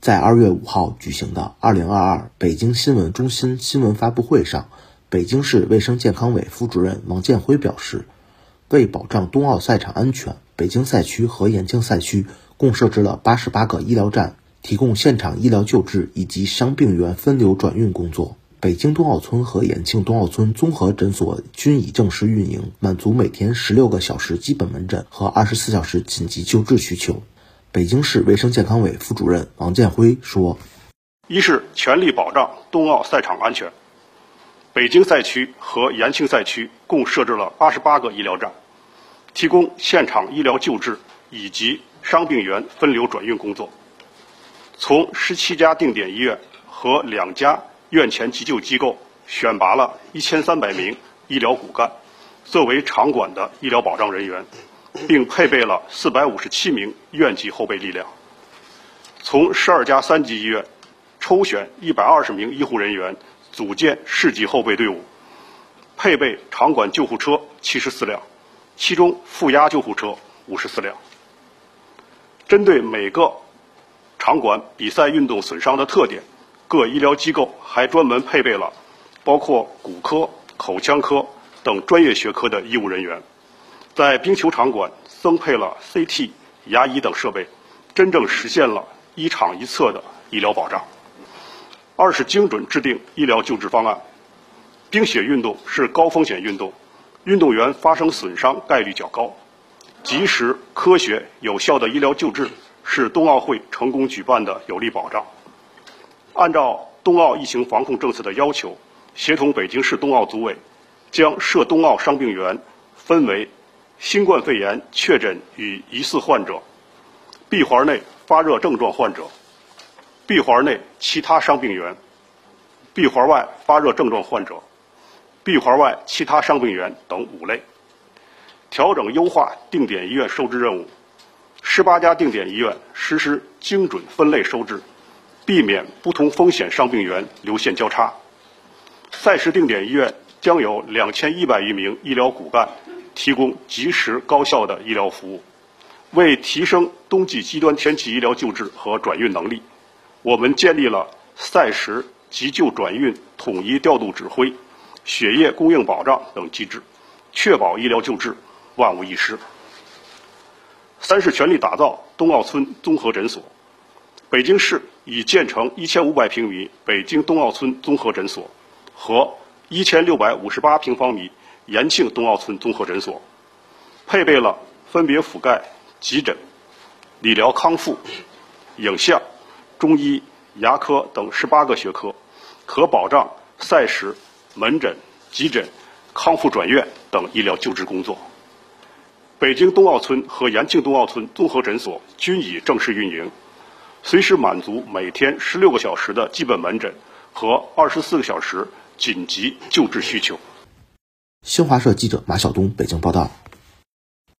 在二月五号举行的二零二二北京新闻中心新闻发布会上，北京市卫生健康委副主任王建辉表示，为保障冬奥赛场安全，北京赛区和延庆赛区共设置了八十八个医疗站，提供现场医疗救治以及伤病员分流转运工作。北京冬奥村和延庆冬奥村综合诊所均已正式运营，满足每天十六个小时基本门诊和二十四小时紧急救治需求。北京市卫生健康委副主任王建辉说：“一是全力保障冬奥赛场安全，北京赛区和延庆赛区共设置了八十八个医疗站，提供现场医疗救治以及伤病员分流转运工作。从十七家定点医院和两家。”院前急救机构选拔了一千三百名医疗骨干，作为场馆的医疗保障人员，并配备了四百五十七名院级后备力量。从十二家三级医院抽选一百二十名医护人员，组建市级后备队伍，配备场馆救护车七十四辆，其中负压救护车五十四辆。针对每个场馆比赛运动损伤的特点。各医疗机构还专门配备了包括骨科、口腔科等专业学科的医务人员，在冰球场馆增配了 CT、牙医等设备，真正实现了一场一策的医疗保障。二是精准制定医疗救治方案。冰雪运动是高风险运动，运动员发生损伤概率较高，及时、科学、有效的医疗救治是冬奥会成功举办的有力保障。按照冬奥疫情防控政策的要求，协同北京市冬奥组委，将涉冬奥伤病员分为新冠肺炎确诊与疑似患者、闭环内发热症状患者、闭环内其他伤病员、闭环外发热症状患者、闭环外其他伤病员等五类，调整优化定点医院收治任务，十八家定点医院实施精准分类收治。避免不同风险伤病员流线交叉。赛事定点医院将有两千一百余名医疗骨干，提供及时高效的医疗服务。为提升冬季极端天气医疗救治和转运能力，我们建立了赛时急救转运统一调度指挥、血液供应保障等机制，确保医疗救治万无一失。三是全力打造冬奥村综合诊所。北京市已建成一千五百平米北京冬奥村综合诊所和一千六百五十八平方米延庆冬奥村综合诊所，配备了分别覆盖急诊、理疗康复、影像、中医、牙科等十八个学科，可保障赛时、门诊、急诊、康复转院等医疗救治工作。北京冬奥村和延庆冬奥村综合诊所均已正式运营。随时满足每天十六个小时的基本门诊和二十四个小时紧急救治需求。新华社记者马晓东北京报道。